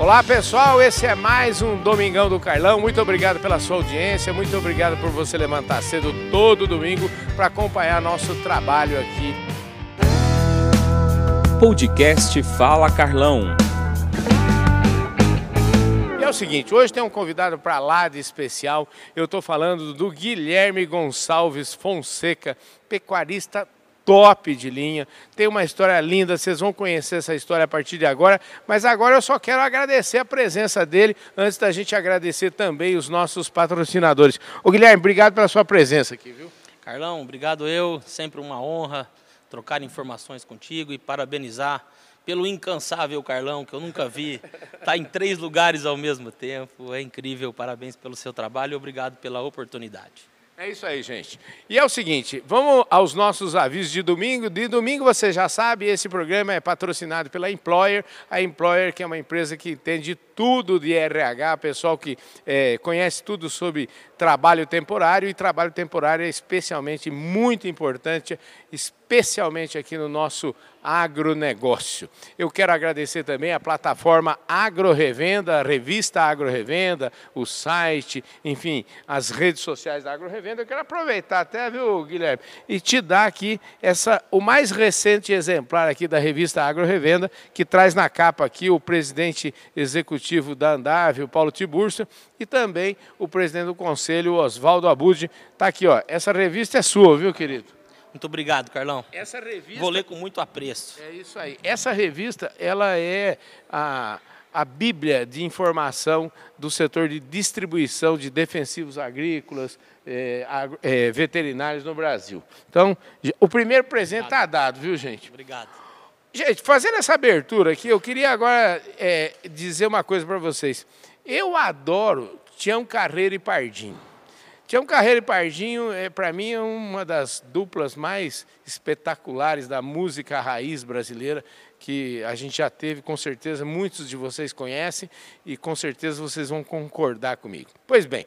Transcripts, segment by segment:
Olá pessoal, esse é mais um Domingão do Carlão. Muito obrigado pela sua audiência, muito obrigado por você levantar cedo todo domingo para acompanhar nosso trabalho aqui. Podcast Fala Carlão. E é o seguinte, hoje tem um convidado para lá de especial. Eu estou falando do Guilherme Gonçalves Fonseca, pecuarista top de linha. Tem uma história linda, vocês vão conhecer essa história a partir de agora. Mas agora eu só quero agradecer a presença dele, antes da gente agradecer também os nossos patrocinadores. Ô Guilherme, obrigado pela sua presença aqui, viu? Carlão, obrigado eu, sempre uma honra trocar informações contigo e parabenizar pelo incansável Carlão, que eu nunca vi, está em três lugares ao mesmo tempo. É incrível, parabéns pelo seu trabalho e obrigado pela oportunidade. É isso aí, gente. E é o seguinte, vamos aos nossos avisos de domingo. De domingo, você já sabe, esse programa é patrocinado pela Employer. A Employer, que é uma empresa que entende tudo de RH, pessoal que é, conhece tudo sobre trabalho temporário. E trabalho temporário é especialmente muito importante, especialmente aqui no nosso agronegócio. Eu quero agradecer também a plataforma Agro Revenda, a revista Agro Revenda, o site, enfim, as redes sociais da Agro Revenda. Eu quero aproveitar até, viu, Guilherme, e te dar aqui essa, o mais recente exemplar aqui da revista Agro Revenda, que traz na capa aqui o presidente executivo da Andave, o Paulo Tiburcio, e também o presidente do conselho, Oswaldo Abud. Está aqui, ó. Essa revista é sua, viu, querido? Muito obrigado, Carlão. Essa revista. Vou ler com muito apreço. É isso aí. Essa revista, ela é a, a Bíblia de informação do setor de distribuição de defensivos agrícolas, é, é, veterinários no Brasil. Então, o primeiro presente está dado, viu, gente? Obrigado. Gente, fazendo essa abertura aqui, eu queria agora é, dizer uma coisa para vocês. Eu adoro Tião Carreiro e Pardinho. Tião Carreiro e Pardinho, é, para mim, é uma das duplas mais espetaculares da música raiz brasileira que a gente já teve, com certeza muitos de vocês conhecem e com certeza vocês vão concordar comigo. Pois bem,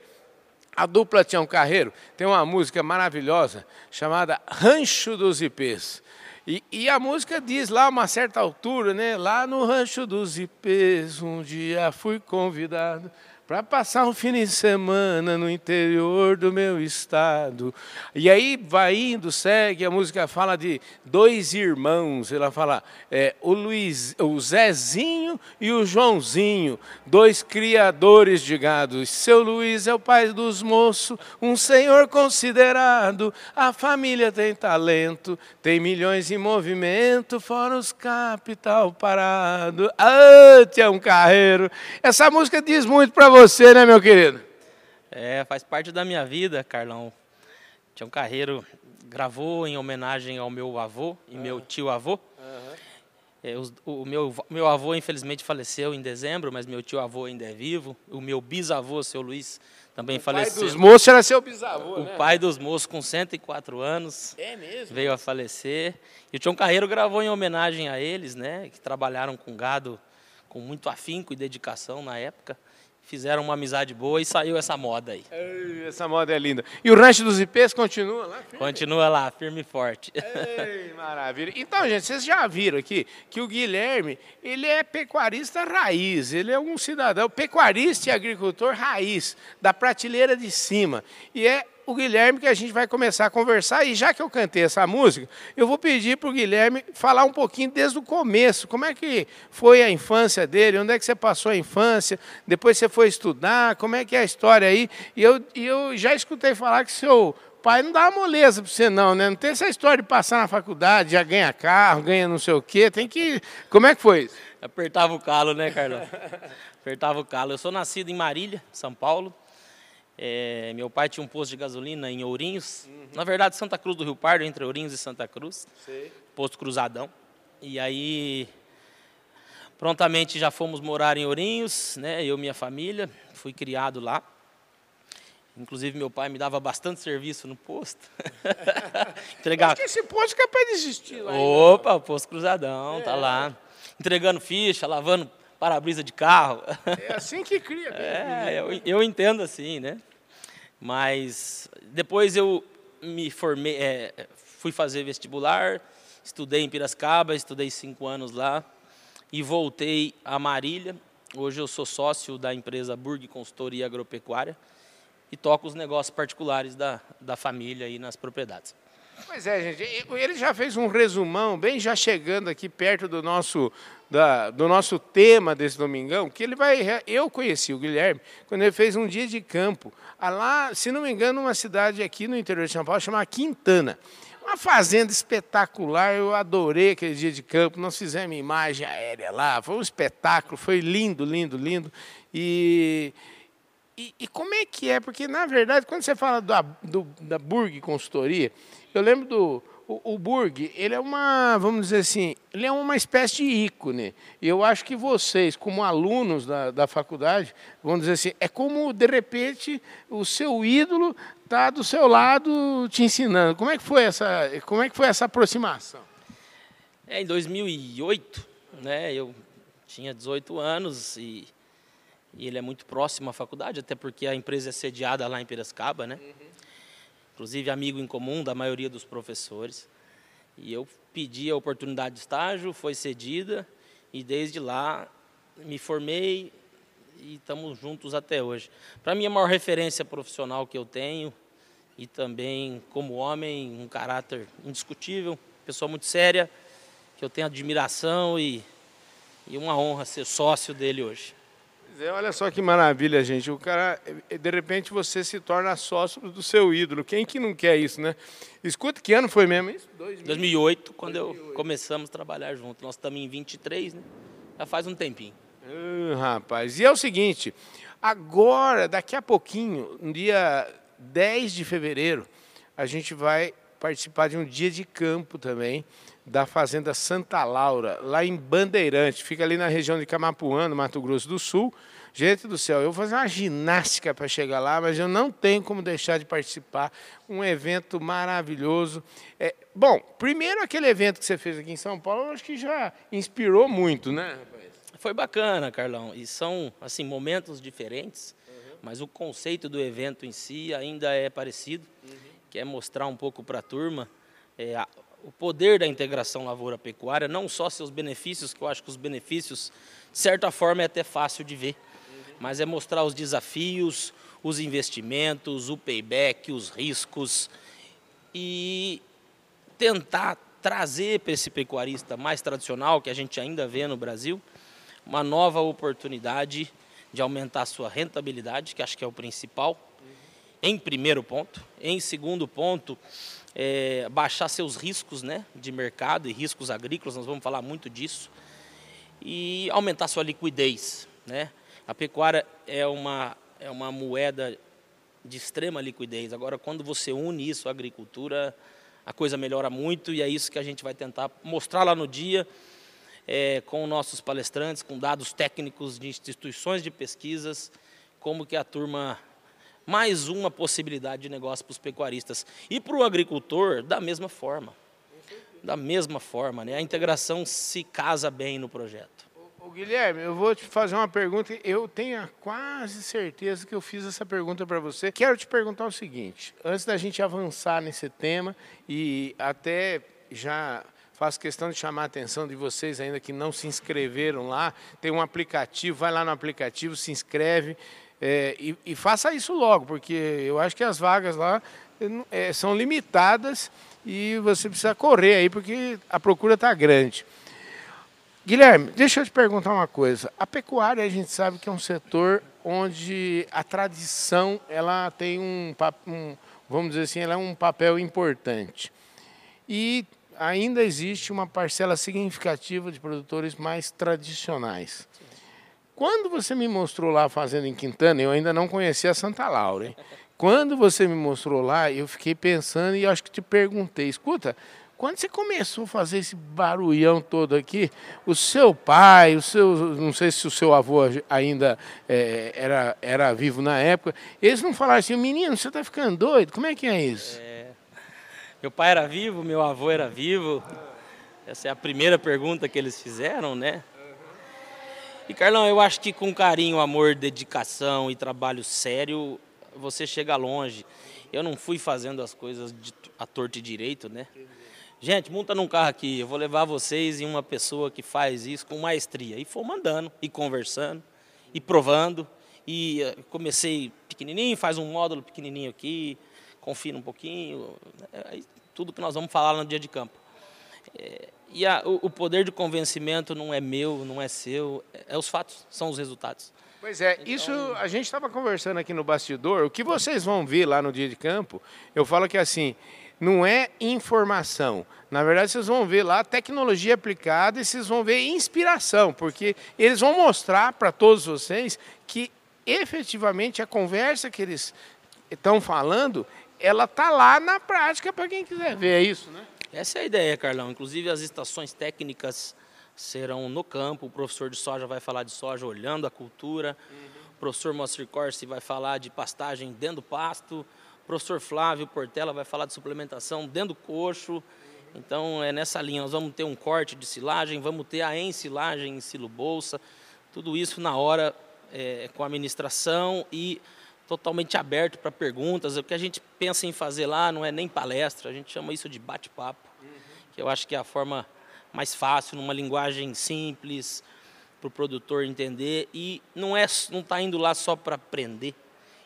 a dupla Tião Carreiro tem uma música maravilhosa chamada Rancho dos Ipês. E, e, a música diz lá, a uma certa altura, né? Lá no Rancho dos Ipês, um dia fui convidado para passar um fim de semana no interior do meu estado. E aí vai indo, segue, a música fala de dois irmãos, ela fala é, o, Luiz, o Zezinho e o Joãozinho, dois criadores de gado. Seu Luiz é o pai dos moços, um senhor considerado, a família tem talento, tem milhões em movimento, fora os capital parado. Ah, Tião Carreiro, essa música diz muito para você, né, meu querido? É, faz parte da minha vida, Carlão. Tião Carreiro gravou em homenagem ao meu avô e uhum. meu tio avô. Uhum. É, o, o meu, meu avô, infelizmente, faleceu em dezembro, mas meu tio avô ainda é vivo. O meu bisavô, seu Luiz, também o faleceu. O pai dos moços era seu bisavô, O né? pai dos moços, com 104 anos, é mesmo? veio a falecer. E o Tião Carreiro gravou em homenagem a eles, né, que trabalharam com gado com muito afinco e dedicação na época fizeram uma amizade boa e saiu essa moda aí. Ei, essa moda é linda. E o Rancho dos Ipês continua lá? Firme? Continua lá, firme e forte. Ei, maravilha. Então, gente, vocês já viram aqui que o Guilherme, ele é pecuarista raiz, ele é um cidadão pecuarista e agricultor raiz, da prateleira de cima. E é o Guilherme que a gente vai começar a conversar. E já que eu cantei essa música, eu vou pedir para o Guilherme falar um pouquinho desde o começo. Como é que foi a infância dele? Onde é que você passou a infância? Depois você foi estudar? Como é que é a história aí? E eu, eu já escutei falar que seu pai não dá moleza para você não, né? Não tem essa história de passar na faculdade, já ganha carro, ganha não sei o quê. Tem que... Como é que foi isso? Apertava o calo, né, Carlão? Apertava o calo. Eu sou nascido em Marília, São Paulo. É, meu pai tinha um posto de gasolina em Ourinhos, uhum. na verdade Santa Cruz do Rio Pardo, entre Ourinhos e Santa Cruz, Sei. posto cruzadão. E aí, prontamente já fomos morar em Ourinhos, né, eu e minha família, fui criado lá. Inclusive meu pai me dava bastante serviço no posto. Entregava... Acho que esse posto é capaz de existir lá. Opa, o posto cruzadão, tá é. tá lá. Entregando ficha, lavando para-brisa de carro. É assim que cria. É, eu, eu entendo assim, né? Mas depois eu me formei, é, fui fazer vestibular, estudei em Piracicaba, estudei cinco anos lá e voltei a Marília, Hoje eu sou sócio da empresa Burg Consultoria Agropecuária e toco os negócios particulares da, da família aí nas propriedades. Pois é, gente. Ele já fez um resumão, bem já chegando aqui perto do nosso, da, do nosso tema desse domingão, que ele vai. Eu conheci o Guilherme quando ele fez um dia de campo. Lá, se não me engano, uma cidade aqui no interior de São Paulo chamada Quintana. Uma fazenda espetacular, eu adorei aquele dia de campo. Nós fizemos imagem aérea lá, foi um espetáculo, foi lindo, lindo, lindo. E, e, e como é que é? Porque, na verdade, quando você fala da, do, da Burg Consultoria, eu lembro do. O, o Burg, ele é uma, vamos dizer assim, ele é uma espécie de ícone. E eu acho que vocês, como alunos da, da faculdade, vamos dizer assim, é como, de repente, o seu ídolo está do seu lado te ensinando. Como é que foi essa, como é que foi essa aproximação? É, em 2008, né, eu tinha 18 anos e, e, ele é muito próximo à faculdade, até porque a empresa é sediada lá em Piracicaba, né? Uhum. Inclusive amigo em comum da maioria dos professores. E eu pedi a oportunidade de estágio, foi cedida e desde lá me formei e estamos juntos até hoje. Para mim, a maior referência profissional que eu tenho e também como homem, um caráter indiscutível, pessoa muito séria, que eu tenho admiração e, e uma honra ser sócio dele hoje. É, olha só que maravilha, gente. O cara, de repente, você se torna sócio do seu ídolo. Quem que não quer isso, né? Escuta, que ano foi mesmo isso? 2000. 2008, quando 2008. eu começamos a trabalhar junto. Nós estamos em 23, né? Já faz um tempinho. Uh, rapaz, e é o seguinte, agora, daqui a pouquinho, no dia 10 de fevereiro, a gente vai participar de um dia de campo também da Fazenda Santa Laura, lá em Bandeirante, fica ali na região de Camapuã, no Mato Grosso do Sul. Gente do céu, eu vou fazer uma ginástica para chegar lá, mas eu não tenho como deixar de participar. Um evento maravilhoso. É, bom, primeiro aquele evento que você fez aqui em São Paulo, eu acho que já inspirou muito, né, rapaz? Foi bacana, Carlão. E são assim momentos diferentes mas o conceito do evento em si ainda é parecido, uhum. que é mostrar um pouco para a turma é, o poder da integração lavoura-pecuária, não só seus benefícios, que eu acho que os benefícios, de certa forma, é até fácil de ver, mas é mostrar os desafios, os investimentos, o payback, os riscos e tentar trazer para esse pecuarista mais tradicional, que a gente ainda vê no Brasil, uma nova oportunidade de aumentar a sua rentabilidade, que acho que é o principal, em primeiro ponto. Em segundo ponto, é, baixar seus riscos né, de mercado e riscos agrícolas, nós vamos falar muito disso. E aumentar sua liquidez. Né? A pecuária é uma, é uma moeda de extrema liquidez. Agora, quando você une isso à agricultura, a coisa melhora muito e é isso que a gente vai tentar mostrar lá no dia é, com nossos palestrantes, com dados técnicos de instituições de pesquisas, como que a turma mais uma possibilidade de negócio para os pecuaristas e para o agricultor da mesma forma, da mesma forma, né? A integração se casa bem no projeto. O Guilherme, eu vou te fazer uma pergunta. Eu tenho quase certeza que eu fiz essa pergunta para você. Quero te perguntar o seguinte: antes da gente avançar nesse tema e até já Faço questão de chamar a atenção de vocês ainda que não se inscreveram lá. Tem um aplicativo, vai lá no aplicativo, se inscreve é, e, e, faça isso logo, porque eu acho que as vagas lá é, são limitadas e você precisa correr aí, porque a procura está grande. Guilherme, deixa eu te perguntar uma coisa. A pecuária a gente sabe que é um setor onde a tradição ela tem um, um vamos dizer assim, ela é um papel importante. E ainda existe uma parcela significativa de produtores mais tradicionais. Quando você me mostrou lá a fazenda em Quintana, eu ainda não conhecia Santa Laura. Hein? Quando você me mostrou lá, eu fiquei pensando e acho que te perguntei, escuta, quando você começou a fazer esse barulhão todo aqui, o seu pai, o seu, não sei se o seu avô ainda é, era, era vivo na época, eles não falaram assim, menino, você está ficando doido? Como é que é isso? É... Meu pai era vivo, meu avô era vivo. Essa é a primeira pergunta que eles fizeram, né? E Carlão, eu acho que com carinho, amor, dedicação e trabalho sério, você chega longe. Eu não fui fazendo as coisas de, a torto e direito, né? Gente, monta num carro aqui, eu vou levar vocês em uma pessoa que faz isso com maestria. E fomos andando e conversando. ir provando. E eh, comecei pequenininho, faz um módulo pequenininho aqui, confina um pouquinho, é, tudo que nós vamos falar no dia de campo. É, e a, o, o, poder de convencimento não é meu, não é seu, é, é os fatos, são os resultados. Pois é, então, isso a gente estava conversando aqui no bastidor. O que vocês vão ver lá no dia de campo, eu falo que assim, não é informação. Na verdade, vocês vão ver lá tecnologia aplicada e vocês vão ver inspiração, porque eles vão mostrar para todos vocês que efetivamente a conversa que eles estão falando, ela está lá na prática para quem quiser ver, é isso, né? Essa é a ideia, Carlão. Inclusive as estações técnicas serão no campo, o professor de soja vai falar de soja olhando a cultura, uhum. o professor Moacir Corsi vai falar de pastagem dentro do pasto, o professor Flávio Portela vai falar de suplementação dentro do coxo, uhum. então é nessa linha, nós vamos ter um corte de silagem, vamos ter a ensilagem em silo bolsa, tudo isso na hora é, com a administração e totalmente aberto para perguntas. O que a gente pensa em fazer lá não é nem palestra, a gente chama isso de bate-papo, uhum. que eu acho que é a forma mais fácil, numa linguagem simples, para o produtor entender. E não é, não está indo lá só para aprender.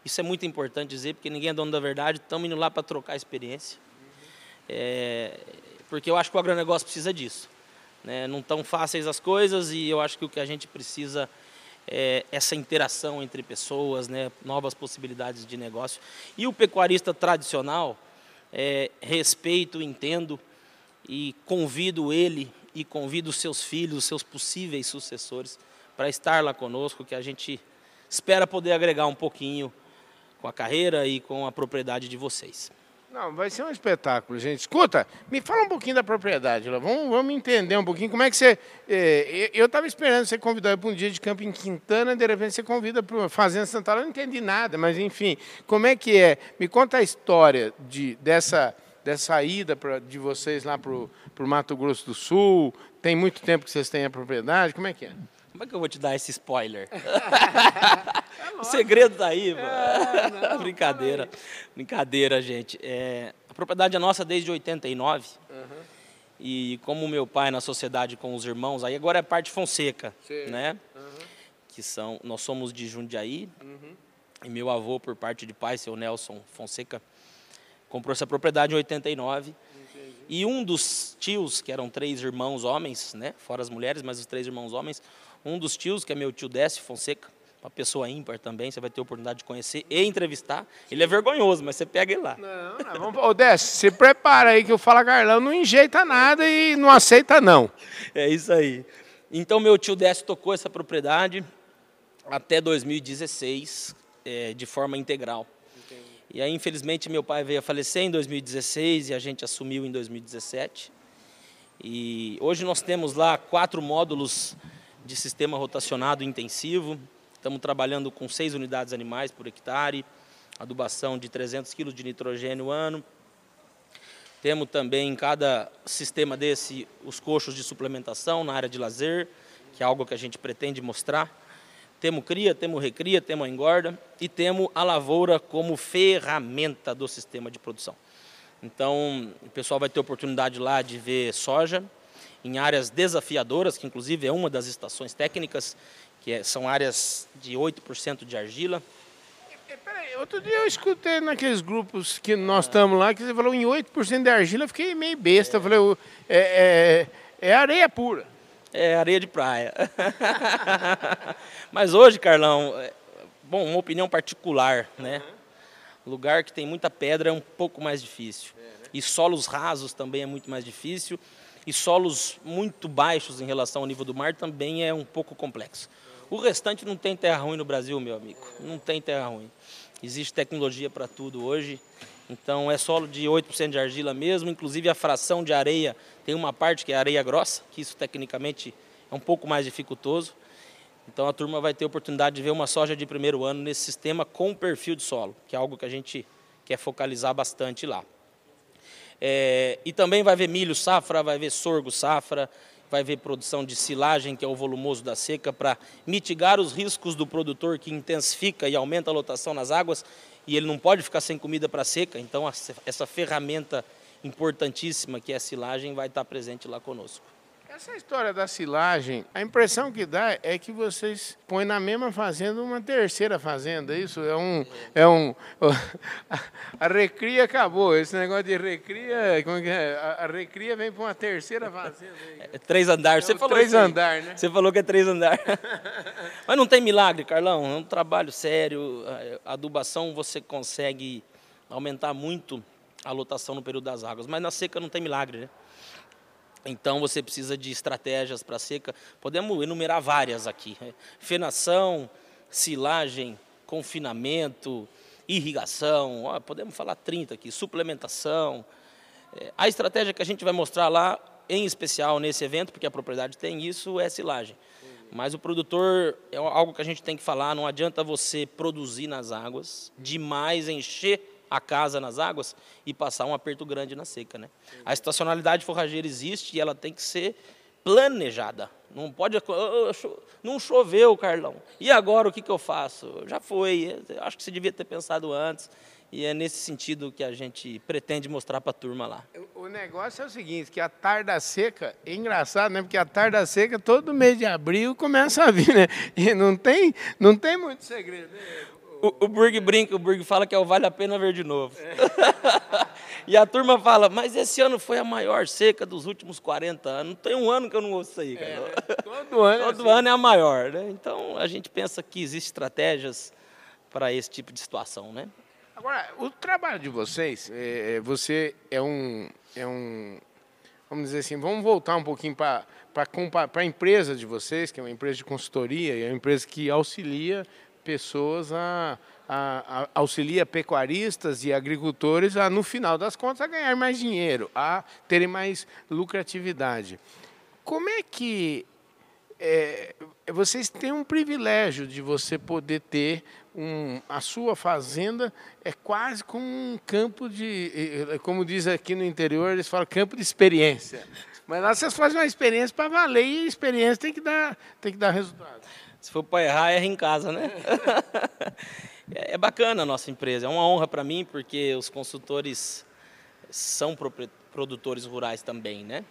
Isso é muito importante dizer, porque ninguém é dono da verdade, estamos indo lá para trocar experiência. É, porque eu acho que o agronegócio precisa disso. Né? Não tão fáceis as coisas e eu acho que o que a gente precisa é essa interação entre pessoas, né? novas possibilidades de negócio. E o pecuarista tradicional, é, respeito, entendo e convido ele e convido seus filhos, os seus possíveis sucessores, para estar lá conosco, que a gente espera poder agregar um pouquinho com a carreira e com a propriedade de vocês. Não, vai ser um espetáculo, gente. Escuta, me fala um pouquinho da propriedade. Vamos, vamos entender um pouquinho como é que você. É, eu estava esperando você convidar para um dia de campo em Quintana, de repente você convida para uma Fazenda Santana. Eu não entendi nada, mas enfim, como é que é? Me conta a história de, dessa dessa ida pra, de vocês lá para o Mato Grosso do Sul? Tem muito tempo que vocês têm a propriedade? Como é que é? Como é que eu vou te dar esse spoiler? o segredo tá aí, mano. É, não, Brincadeira. Brincadeira, gente. É, a propriedade é nossa desde 89. Uhum. E como meu pai na sociedade com os irmãos, aí agora é parte Fonseca, Sim. né? Uhum. Que são, nós somos de Jundiaí. Uhum. E meu avô, por parte de pai, seu Nelson Fonseca, comprou essa propriedade em 89. Entendi. E um dos tios, que eram três irmãos homens, né, fora as mulheres, mas os três irmãos homens, um dos tios, que é meu tio Décio Fonseca, uma pessoa ímpar também, você vai ter a oportunidade de conhecer e entrevistar. Ele é vergonhoso, mas você pega ele lá. Não, não, vamos, ô Décio, se prepara aí que eu falo Carlão, não enjeita nada e não aceita não. É isso aí. Então meu tio Décio tocou essa propriedade até 2016, é, de forma integral. E aí, infelizmente, meu pai veio a falecer em 2016 e a gente assumiu em 2017. E hoje nós temos lá quatro módulos de sistema rotacionado intensivo. Estamos trabalhando com seis unidades animais por hectare, adubação de 300 kg de nitrogênio ano. Temos também em cada sistema desse os coxos de suplementação na área de lazer, que é algo que a gente pretende mostrar. Temos cria, temos recria, temos engorda e temos a lavoura como ferramenta do sistema de produção. Então, o pessoal vai ter oportunidade lá de ver soja em áreas desafiadoras, que inclusive é uma das estações técnicas, que é, são áreas de 8% de argila. Peraí, outro dia eu escutei naqueles grupos que nós estamos lá, que você falou em 8% de argila, eu fiquei meio besta. É. Falei, é, é, é areia pura. É areia de praia. Mas hoje, Carlão, é, bom, uma opinião particular, né? Lugar que tem muita pedra é um pouco mais difícil. É, né? E solos rasos também é muito mais difícil. E solos muito baixos em relação ao nível do mar também é um pouco complexo. O restante não tem terra ruim no Brasil, meu amigo. Não tem terra ruim. Existe tecnologia para tudo hoje. Então é solo de 8% de argila mesmo, inclusive a fração de areia tem uma parte que é areia grossa, que isso tecnicamente é um pouco mais dificultoso. Então a turma vai ter a oportunidade de ver uma soja de primeiro ano nesse sistema com perfil de solo, que é algo que a gente quer focalizar bastante lá. É, e também vai ver milho safra, vai ver sorgo safra, vai ver produção de silagem, que é o volumoso da seca, para mitigar os riscos do produtor que intensifica e aumenta a lotação nas águas e ele não pode ficar sem comida para seca, então essa ferramenta importantíssima que é a silagem vai estar presente lá conosco. Essa história da silagem, a impressão que dá é que vocês põem na mesma fazenda uma terceira fazenda. Isso é um. É um a recria acabou. Esse negócio de recria. Como é que é? A, recria vem para uma terceira fazenda. É três andares. É Você o falou três isso aí. andar, né? Você falou que é três andares. Mas não tem milagre, Carlão. É um trabalho sério. A adubação você consegue aumentar muito a lotação no período das águas. Mas na seca não tem milagre, né? Então você precisa de estratégias para seca. Podemos enumerar várias aqui: né? fenação, silagem, confinamento, irrigação. Ó, podemos falar 30 aqui, suplementação. É, A estratégia que a gente vai mostrar lá, em especial nesse evento, porque a propriedade tem isso, é silagem. Mas o produtor é algo que a gente tem que falar. Não adianta você produzir nas águas, demais encher a casa nas águas e passar um aperto grande na seca, né? A estacionalidade forrageira existe e ela tem que ser planejada. Não pode. "Ah, cho- Não choveu, Carlão. E agora o que, que eu faço? Já foi. Eu acho que você devia ter pensado antes. E é nesse sentido que a gente pretende mostrar para a turma lá. O negócio é o seguinte, que a tarda seca, é engraçado, né? Porque a tarda seca, todo mês de abril começa a vir, né? E não tem, não tem muito segredo. né? O, o Burg brinca, o Burg fala que é o vale a pena ver de novo. e a turma fala, mas esse ano foi a maior seca dos últimos 40 anos. Não tem um ano que eu não ouço isso aí, cara. Todo ano. é Todo assim. ano é a maior, né? Então a gente pensa que existem estratégias para esse tipo de situação, né? Agora, o trabalho de vocês, é, é, você é um, é um, vamos dizer assim, vamos voltar um pouquinho para para a empresa de vocês, que é uma empresa de consultoria, e é uma empresa que auxilia pessoas a, a, a auxilia pecuaristas e agricultores a, no final das contas, a ganhar mais dinheiro, a terem mais lucratividade. Como é que é, vocês têm um privilégio de você poder ter um, a sua fazenda é quase como um campo de, como diz aqui no interior, eles falam campo de experiência. Mas lá vocês fazem uma experiência para valer e a experiência tem que dar, tem que dar resultado. Se for para errar, erra em casa, né? é é bacana a nossa empresa, é uma honra para mim, porque os consultores são produtores rurais também, né?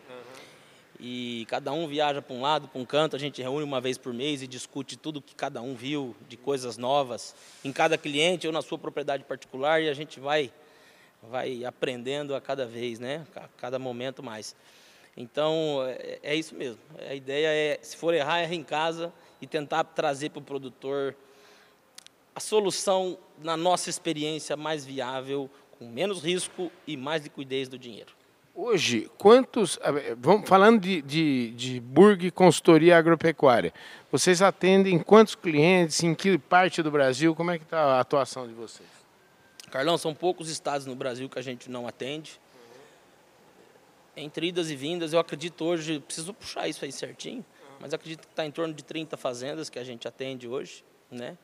E cada um viaja para um lado, para um canto, a gente reúne uma vez por mês e discute tudo que cada um viu de coisas novas em cada cliente ou na sua propriedade particular e a gente vai vai aprendendo a cada vez, né? A cada momento mais. Então, é, é isso mesmo. A ideia é, se for errar, erra em casa e tentar trazer para o produtor a solução, na nossa experiência, mais viável, com menos risco e mais liquidez do dinheiro. Hoje, quantos. Vamos falando de, de, de Burg Consultoria Agropecuária. Vocês atendem quantos clientes, em que parte do Brasil? Como é que está a atuação de vocês? Carlão, são poucos estados no Brasil que a gente não atende. Entre idas e vindas, eu acredito hoje, preciso puxar isso aí certinho, mas acredito que está em torno de 30 fazendas que a gente atende hoje, né?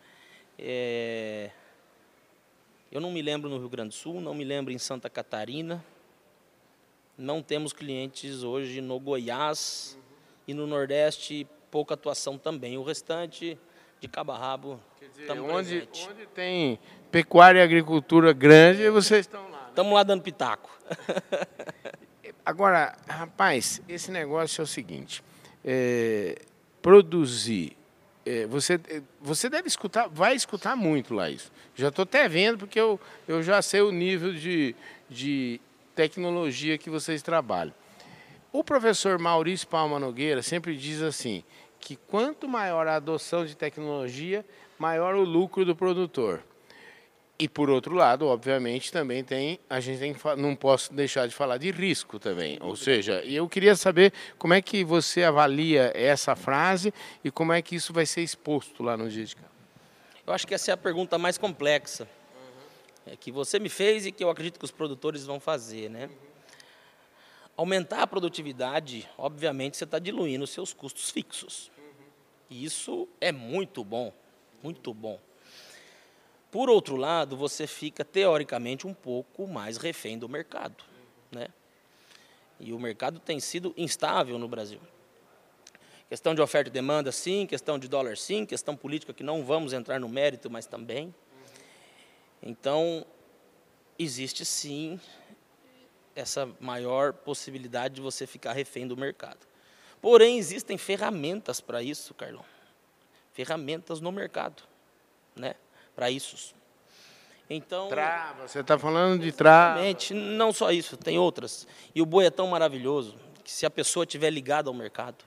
É, Eu não me lembro no Rio Grande do Sul, não me lembro em Santa Catarina. Não temos clientes hoje no Goiás e no Nordeste, pouca atuação também. O restante, de cabo a rabo, estamos onde, presente. onde tem pecuária e agricultura grande, vocês estão lá. Estamos lá dando pitaco. Agora, rapaz, esse negócio é o seguinte: é, produzir. é, você, é, você deve escutar, vai escutar muito lá isso. Já estou até vendo, porque eu, eu já sei o nível de, de tecnologia que vocês trabalham. O professor Maurício Palma Nogueira sempre diz assim: que quanto maior a adoção de tecnologia, maior o lucro do produtor. E por outro lado, obviamente, também tem a gente tem não posso deixar de falar de risco também. Ou seja, eu queria saber como é que você avalia essa frase e como é que isso vai ser exposto lá no campo. Eu acho que essa é a pergunta mais complexa é, que você me fez e que eu acredito que os produtores vão fazer, né? Aumentar a produtividade, obviamente, você está diluindo os seus custos fixos. E isso é muito bom, muito bom. Por outro lado, você fica teoricamente um pouco mais refém do mercado, né? E o mercado tem sido instável no Brasil. Questão de oferta e demanda, sim. Questão de dólar, sim. Questão política, que não vamos entrar no mérito, mas também. Então, existe sim essa maior possibilidade de você ficar refém do mercado. Porém, existem ferramentas para isso, Carlão. Ferramentas no mercado, né? Para isso. Então, Trava, você está falando de trava. Não só isso, tem outras. E o boi é tão maravilhoso que se a pessoa estiver ligada ao mercado,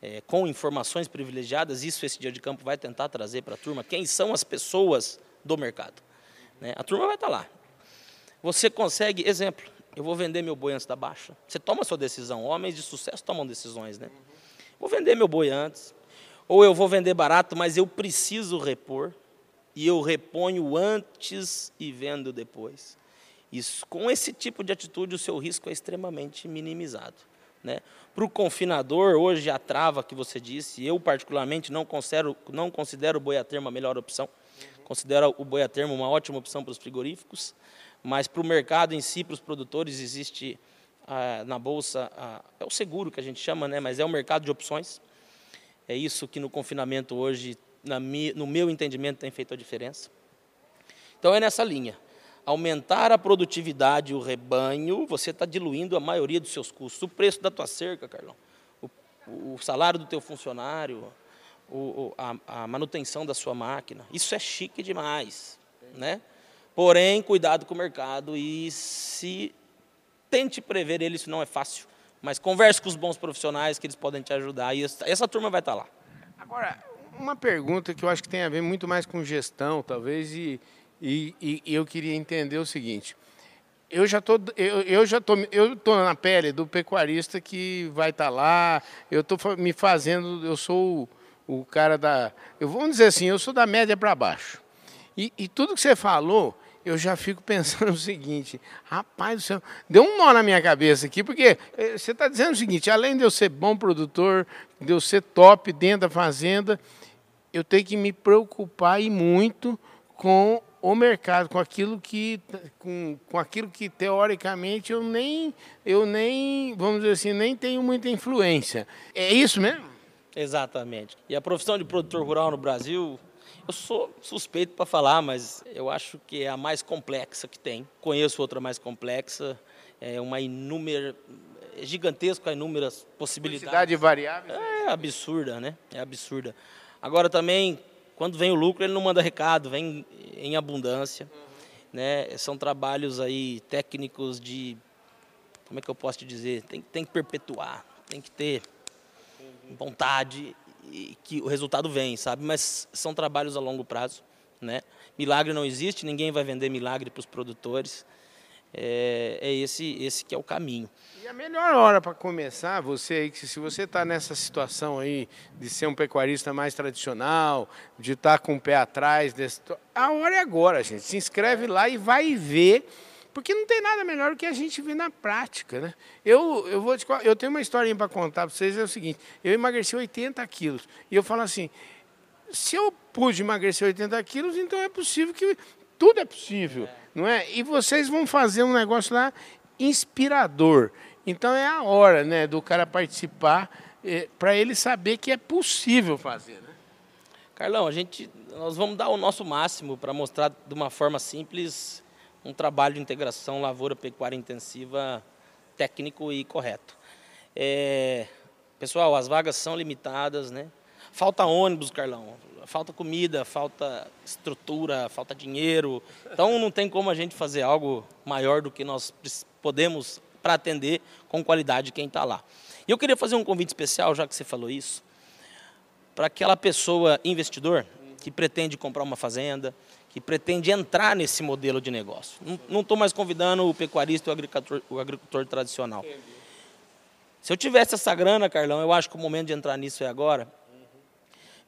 é, com informações privilegiadas, isso esse dia de campo vai tentar trazer para a turma, quem são as pessoas do mercado. Né? A turma vai estar lá. Você consegue, exemplo, eu vou vender meu boi antes da baixa. Você toma a sua decisão, homens de sucesso tomam decisões, né? Vou vender meu boi antes, ou eu vou vender barato, mas eu preciso repor, e eu reponho antes e vendo depois. Isso, com esse tipo de atitude, o seu risco é extremamente minimizado. Né? Para o confinador, hoje a trava que você disse, eu particularmente não considero, não considero o boi a melhor opção. Considero o boi a termo uma ótima opção para os frigoríficos, mas para o mercado em si, para os produtores, existe ah, na bolsa, ah, é o seguro que a gente chama, né? mas é um mercado de opções. É isso que no confinamento hoje, na, no meu entendimento, tem feito a diferença. Então é nessa linha aumentar a produtividade, o rebanho, você está diluindo a maioria dos seus custos. O preço da tua cerca, Carlão, o, o salário do teu funcionário, o, a, a, manutenção da sua máquina. Isso é chique demais, né? Porém, cuidado com o mercado e se tente prever ele, isso não é fácil. Mas converse com os bons profissionais que eles podem te ajudar e essa, turma vai estar tá lá. Agora, uma pergunta que eu acho que tem a ver muito mais com gestão, talvez, e, e, e, eu queria entender o seguinte. Eu já tô, eu, eu já tô, eu tô na pele do pecuarista que vai estar tá lá. Eu tô me fazendo, eu sou o, o cara da, eu vou dizer assim, eu sou da média para baixo. E, e tudo que você falou, eu já fico pensando o seguinte, rapaz do céu, deu um nó na minha cabeça aqui, porque eh, você está dizendo o seguinte, além de eu ser bom produtor, de eu ser top dentro da fazenda, eu tenho que me preocupar e muito com o mercado, com aquilo que, com, com aquilo que teoricamente eu nem, eu nem, vamos dizer assim, nem tenho muita influência. É isso mesmo? Exatamente. E a profissão de produtor rural no Brasil, eu sou suspeito para falar, mas eu acho que é a mais complexa que tem. Conheço outra mais complexa, é uma inúmera, é gigantesca, inúmeras possibilidades. Quantidade variável. É absurda, né? É absurda. Agora também quando vem o lucro, ele não manda recado, vem em abundância. Né? São trabalhos aí técnicos de, como é que eu posso te dizer? Tem, tem que perpetuar, tem que ter vontade e que o resultado vem, sabe? Mas são trabalhos a longo prazo, né? Milagre não existe, ninguém vai vender milagre para os produtores. É, é, esse, esse que é o caminho. E a melhor hora para começar, você aí, que se você está nessa situação aí de ser um pecuarista mais tradicional, de estar tá com o pé atrás, desse, a hora é agora, gente. Se inscreve lá e vai ver, porque não tem nada melhor do que a gente ver na prática, né? Eu, eu, vou te, eu tenho uma historinha para contar para vocês, é o seguinte, eu emagreci 80 quilos, e eu falo assim, se eu pude emagrecer 80 quilos, então é possível que tudo é possível. É não é? E vocês vão fazer um negócio lá inspirador. Então é a hora, né, do cara participar é, para ele saber que é possível fazer, né? Carlão, a gente nós vamos dar o nosso máximo para mostrar de uma forma simples um trabalho de integração lavoura pecuária intensiva técnico e correto. É, pessoal, as vagas são limitadas, né? Falta ônibus, Carlão falta comida, falta estrutura, falta dinheiro. Então não tem como a gente fazer algo maior do que nós podemos para atender com qualidade quem está lá. E eu queria fazer um convite especial, já que você falou isso, para aquela pessoa investidor que pretende comprar uma fazenda, que pretende entrar nesse modelo de negócio. Não estou mais convidando o pecuarista e o agricultor, o agricultor tradicional. Se eu tivesse essa grana, Carlão, eu acho que o momento de entrar nisso é agora,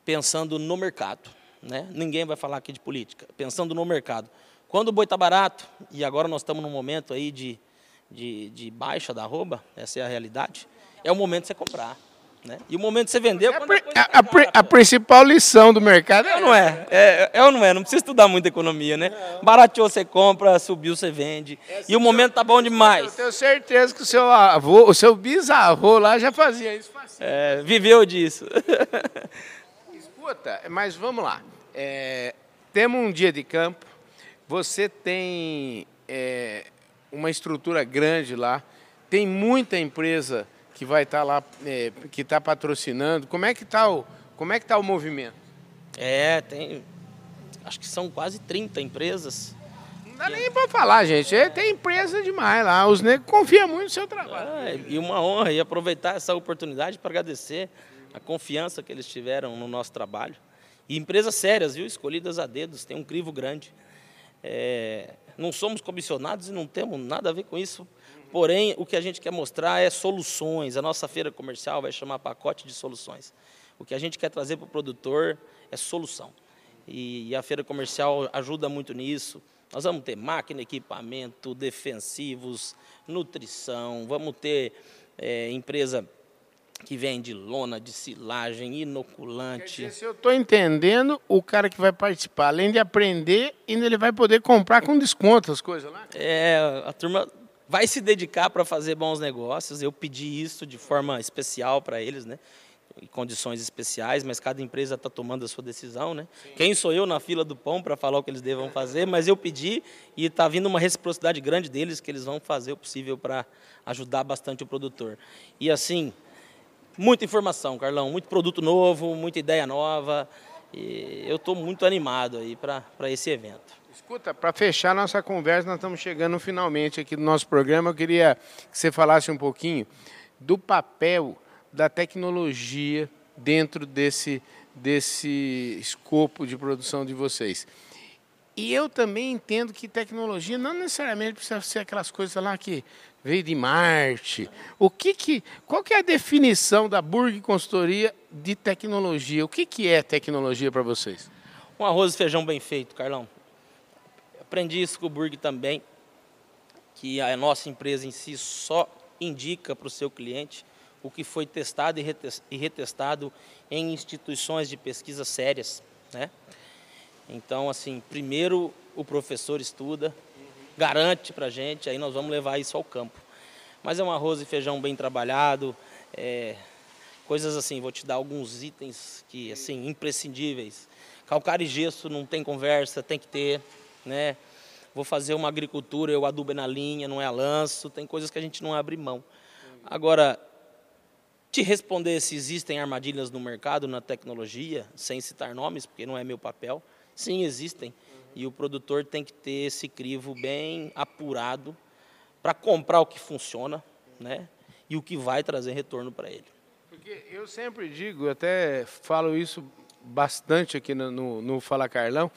pensando no mercado. Né? Ninguém vai falar aqui de política, pensando no mercado. Quando o boi está barato, e agora nós estamos num momento aí de, de, de, baixa da arroba, essa é a realidade, é o momento de você comprar. Né? E o momento de você vender é, a, a, a, a, principal lição do mercado é, não é, é, é ou não é, não precisa estudar muita economia, né? Barateou, você compra, subiu, você vende. É, e o momento tá bom demais. Eu tenho certeza que o seu avô, o seu bisavô lá já fazia isso. É, viveu disso. Escuta, mas vamos lá. É, temos um dia de campo, você tem é, uma estrutura grande lá, tem muita empresa que vai estar lá, é, que está patrocinando. Como é que está o, como é que tá o movimento? É, tem. Acho que são quase 30 empresas. Não dá nem para falar, gente. É, tem empresa demais lá. Os negros confiam muito no seu trabalho. É, e uma honra e aproveitar essa oportunidade para agradecer a confiança que eles tiveram no nosso trabalho. E empresas sérias, viu? Escolhidas a dedos, tem um crivo grande. É, não somos comissionados e não temos nada a ver com isso. Porém, o que a gente quer mostrar é soluções. A nossa feira comercial vai chamar pacote de soluções. O que a gente quer trazer para o produtor é solução. E, e a feira comercial ajuda muito nisso. Nós vamos ter máquina, equipamento, defensivos, nutrição, vamos ter é, empresa que vende lona de silagem, inoculante. Dizer, se eu estou entendendo, o cara que vai participar, além de aprender, ainda ele vai poder comprar com desconto as coisas lá? É, a turma vai se dedicar para fazer bons negócios. Eu pedi isso de forma especial para eles, né? Em condições especiais, mas cada empresa está tomando a sua decisão, né? Sim. Quem sou eu na fila do pão para falar o que eles devam fazer? Mas eu pedi e está vindo uma reciprocidade grande deles que eles vão fazer o possível para ajudar bastante o produtor. E assim, Muita informação, Carlão, muito produto novo, muita ideia nova. E eu estou muito animado aí para esse evento. Escuta, para fechar nossa conversa, nós estamos chegando finalmente aqui do nosso programa. Eu queria que você falasse um pouquinho do papel da tecnologia dentro desse, desse escopo de produção de vocês. E eu também entendo que tecnologia não necessariamente precisa ser aquelas coisas lá que veio de Marte. O que que, qual que é a definição da Burg Consultoria de tecnologia? O que, que é tecnologia para vocês? Um arroz e feijão bem feito, Carlão. Aprendi isso com o Burg também, que a nossa empresa em si só indica para o seu cliente o que foi testado e retestado em instituições de pesquisa sérias, né? Então, assim, primeiro o professor estuda, garante para a gente, aí nós vamos levar isso ao campo. Mas é um arroz e feijão bem trabalhado, é, coisas assim, vou te dar alguns itens que, assim, imprescindíveis. Calcário e gesso não tem conversa, tem que ter, né? Vou fazer uma agricultura, eu adubo na linha, não é a lanço, tem coisas que a gente não abre mão. Agora, te responder se existem armadilhas no mercado, na tecnologia, sem citar nomes, porque não é meu papel, sim, existem. E o produtor tem que ter esse crivo bem apurado para comprar o que funciona, né? E o que vai trazer retorno para ele. Porque eu sempre digo, até falo isso bastante aqui no, no, no Fala Carlão,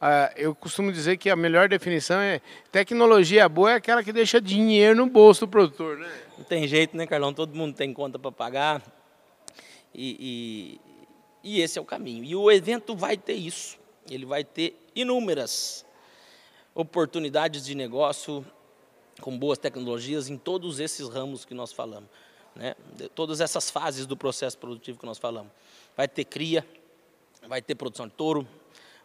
uh, eu costumo dizer que a melhor definição é tecnologia boa é aquela que deixa dinheiro no bolso do produtor, né? Não tem jeito, né, Carlão? Todo mundo tem conta para pagar. E, e, e esse é o caminho. E o evento vai ter isso. Ele vai ter inúmeras oportunidades de negócio com boas tecnologias em todos esses ramos que nós falamos. Né? Todas essas fases do processo produtivo que nós falamos. Vai ter cria, vai ter produção de touro,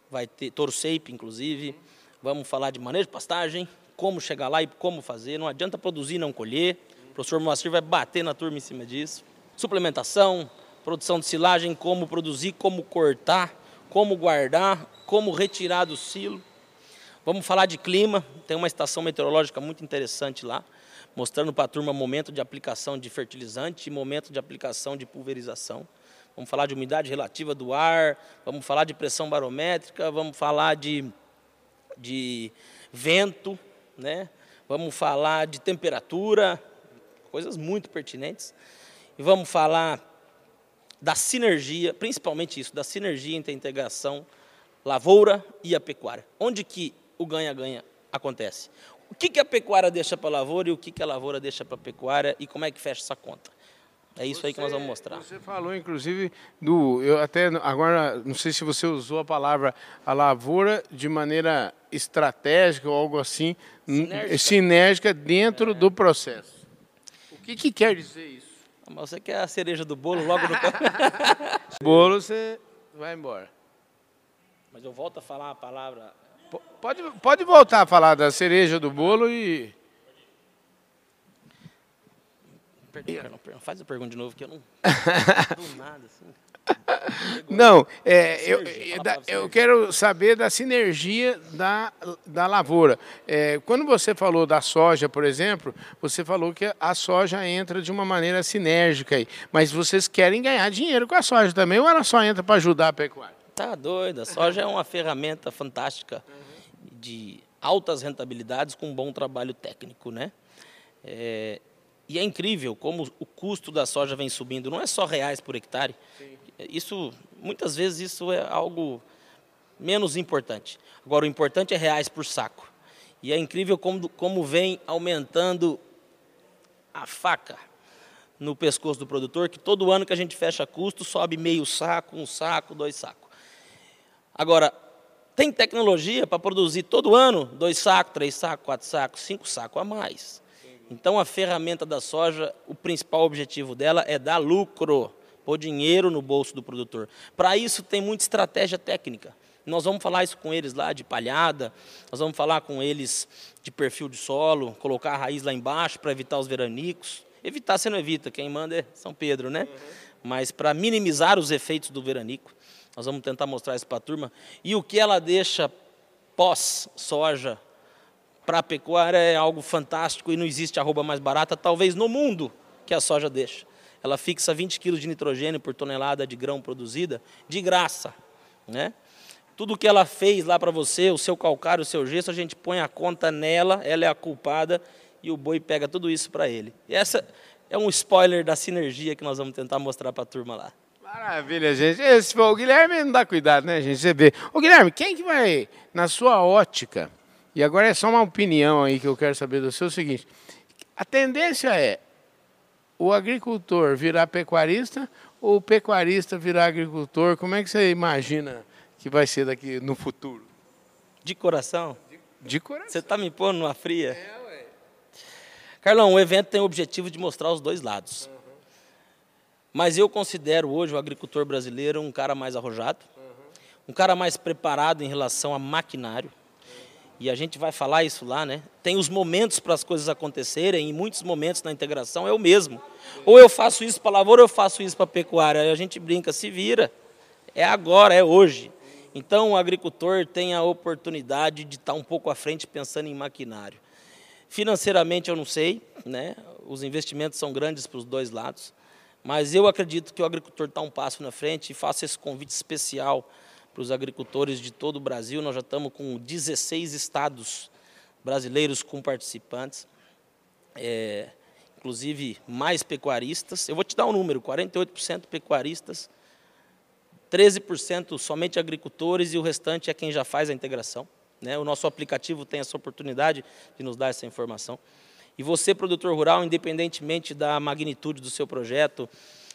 vai ter touro shape, inclusive. Vamos falar de manejo de pastagem, como chegar lá e como fazer. Não adianta produzir e não colher. O professor Moacir vai bater na turma em cima disso. Suplementação, produção de silagem, como produzir, como cortar, como guardar, como retirar do silo. Vamos falar de clima, tem uma estação meteorológica muito interessante lá, mostrando para a turma momento de aplicação de fertilizante e momento de aplicação de pulverização. Vamos falar de umidade relativa do ar, vamos falar de pressão barométrica, vamos falar de, de vento, né? vamos falar de temperatura, coisas muito pertinentes. E vamos falar da sinergia, principalmente isso, da sinergia entre a integração lavoura e a pecuária. Onde que o ganha-ganha acontece? O que, que a pecuária deixa para a lavoura e o que, que a lavoura deixa para a pecuária e como é que fecha essa conta? É isso você, aí que nós vamos mostrar. Você falou, inclusive, do. Eu até agora não sei se você usou a palavra a lavoura de maneira estratégica ou algo assim, sinérgica, sinérgica dentro é. do processo. O que, que quer dizer isso? Mas você quer a cereja do bolo logo no bolo você vai embora. Mas eu volto a falar a palavra. Pode, pode voltar a falar da cereja do bolo e. Perdão, faz a pergunta de novo que eu não. do nada, assim. Não, é, eu, eu, quero saber da sinergia da, da lavoura. É, quando você falou da soja, por exemplo, você falou que a soja entra de uma maneira sinérgica aí. Mas vocês querem ganhar dinheiro com a soja também ou ela só entra para ajudar a pecuária? Tá doido, a soja é uma ferramenta fantástica de altas rentabilidades com um bom trabalho técnico, né? É, e é incrível como o custo da soja vem subindo, não é só reais por hectare. Sim. Isso, muitas vezes isso é algo menos importante. Agora, o importante é reais por saco. E é incrível como, como vem aumentando a faca no pescoço do produtor, que todo ano que a gente fecha custo, sobe meio saco, um saco, dois sacos. Agora, tem tecnologia para produzir todo ano dois sacos, três sacos, quatro sacos, cinco sacos a mais. Então a ferramenta da soja, o principal objetivo dela é dar lucro, pôr dinheiro no bolso do produtor. Para isso tem muita estratégia técnica. Nós vamos falar isso com eles lá de palhada, nós vamos falar com eles de perfil de solo, colocar a raiz lá embaixo para evitar os veranicos. Evitar você não evita, quem manda é São Pedro, né? Uhum. Mas para minimizar os efeitos do veranico, nós vamos tentar mostrar isso para a turma. E o que ela deixa pós-soja para a pecuária é algo fantástico e não existe arroba mais barata, talvez no mundo, que a soja deixa. Ela fixa 20 kg de nitrogênio por tonelada de grão produzida, de graça. Né? Tudo que ela fez lá para você, o seu calcário, o seu gesso, a gente põe a conta nela, ela é a culpada e o boi pega tudo isso para ele. E essa é um spoiler da sinergia que nós vamos tentar mostrar para a turma lá. Maravilha, gente. Esse, o Guilherme não dá cuidado, né, gente? Você vê. O Guilherme, quem que vai, na sua ótica, e agora é só uma opinião aí que eu quero saber do seu, é o seguinte, a tendência é o agricultor virar pecuarista ou o pecuarista virar agricultor? Como é que você imagina que vai ser daqui no futuro? De coração? De, de coração. Você está me pondo numa fria? É, ué. Carlão, o evento tem o objetivo de mostrar os dois lados. Mas eu considero hoje o agricultor brasileiro um cara mais arrojado, uhum. um cara mais preparado em relação a maquinário. E a gente vai falar isso lá, né? Tem os momentos para as coisas acontecerem, e muitos momentos na integração é o mesmo. Ou eu faço isso para a lavoura, ou eu faço isso para a pecuária. Aí a gente brinca, se vira. É agora, é hoje. Então o agricultor tem a oportunidade de estar um pouco à frente pensando em maquinário. Financeiramente eu não sei, né? Os investimentos são grandes para os dois lados. Mas eu acredito que o agricultor está um passo na frente e faço esse convite especial para os agricultores de todo o Brasil. Nós já estamos com 16 estados brasileiros com participantes, é, inclusive mais pecuaristas. Eu vou te dar um número: 48% pecuaristas, 13% somente agricultores e o restante é quem já faz a integração. Né? O nosso aplicativo tem essa oportunidade de nos dar essa informação. E você, produtor rural, independentemente da magnitude do seu projeto,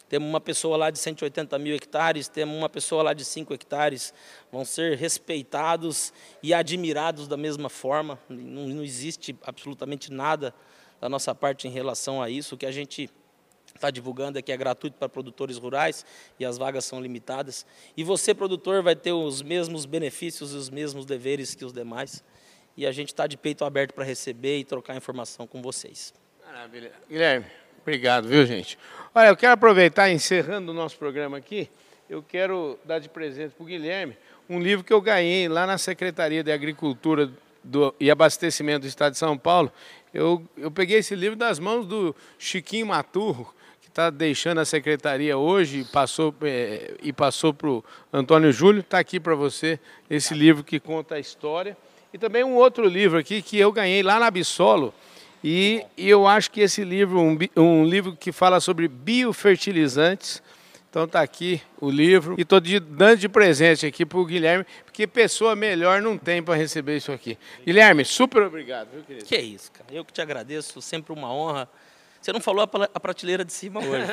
temos uma pessoa lá de 180 mil hectares, temos uma pessoa lá de 5 hectares, vão ser respeitados e admirados da mesma forma. Não, não existe absolutamente nada da nossa parte em relação a isso. O que a gente está divulgando é que é gratuito para produtores rurais e as vagas são limitadas. E você, produtor, vai ter os mesmos benefícios e os mesmos deveres que os demais e a gente está de peito aberto para receber e trocar informação com vocês. Maravilha. Guilherme, obrigado, viu, gente? Olha, eu quero aproveitar, encerrando o nosso programa aqui, eu quero dar de presente para o Guilherme um livro que eu ganhei lá na Secretaria de Agricultura do, e Abastecimento do Estado de São Paulo. Eu, eu peguei esse livro das mãos do Chiquinho Maturro, que está deixando a secretaria hoje passou, é, e passou para o Antônio Júlio. Está aqui para você esse livro que conta a história. E também um outro livro aqui que eu ganhei lá na Bissolo. E, e eu acho que esse livro, um, um livro que fala sobre biofertilizantes. Então está aqui o livro. E estou dando de presente aqui para o Guilherme, porque pessoa melhor não tem para receber isso aqui. Guilherme, super obrigado, viu, querido? Que é isso, cara. Eu que te agradeço, sempre uma honra você não falou a prateleira de cima hoje.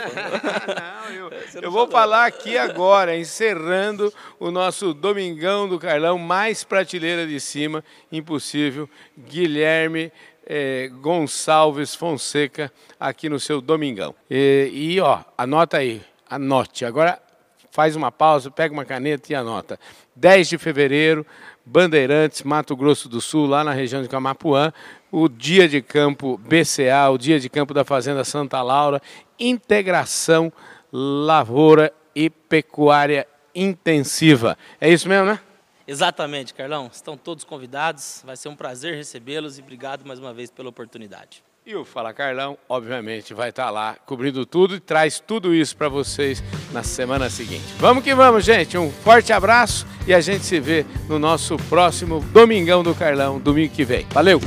não, eu, não eu vou falar aqui agora, encerrando o nosso Domingão do Carlão, mais prateleira de cima, impossível. Guilherme é, Gonçalves Fonseca, aqui no seu Domingão. E, e, ó, anota aí, anote. Agora faz uma pausa, pega uma caneta e anota. 10 de fevereiro, Bandeirantes, Mato Grosso do Sul, lá na região de Camapuã, o dia de campo BCA, o dia de campo da Fazenda Santa Laura, integração lavoura e pecuária intensiva. É isso mesmo, né? Exatamente, Carlão. Estão todos convidados. Vai ser um prazer recebê-los e obrigado mais uma vez pela oportunidade. E o Fala Carlão, obviamente, vai estar lá cobrindo tudo e traz tudo isso para vocês na semana seguinte. Vamos que vamos, gente. Um forte abraço e a gente se vê no nosso próximo Domingão do Carlão, domingo que vem. Valeu!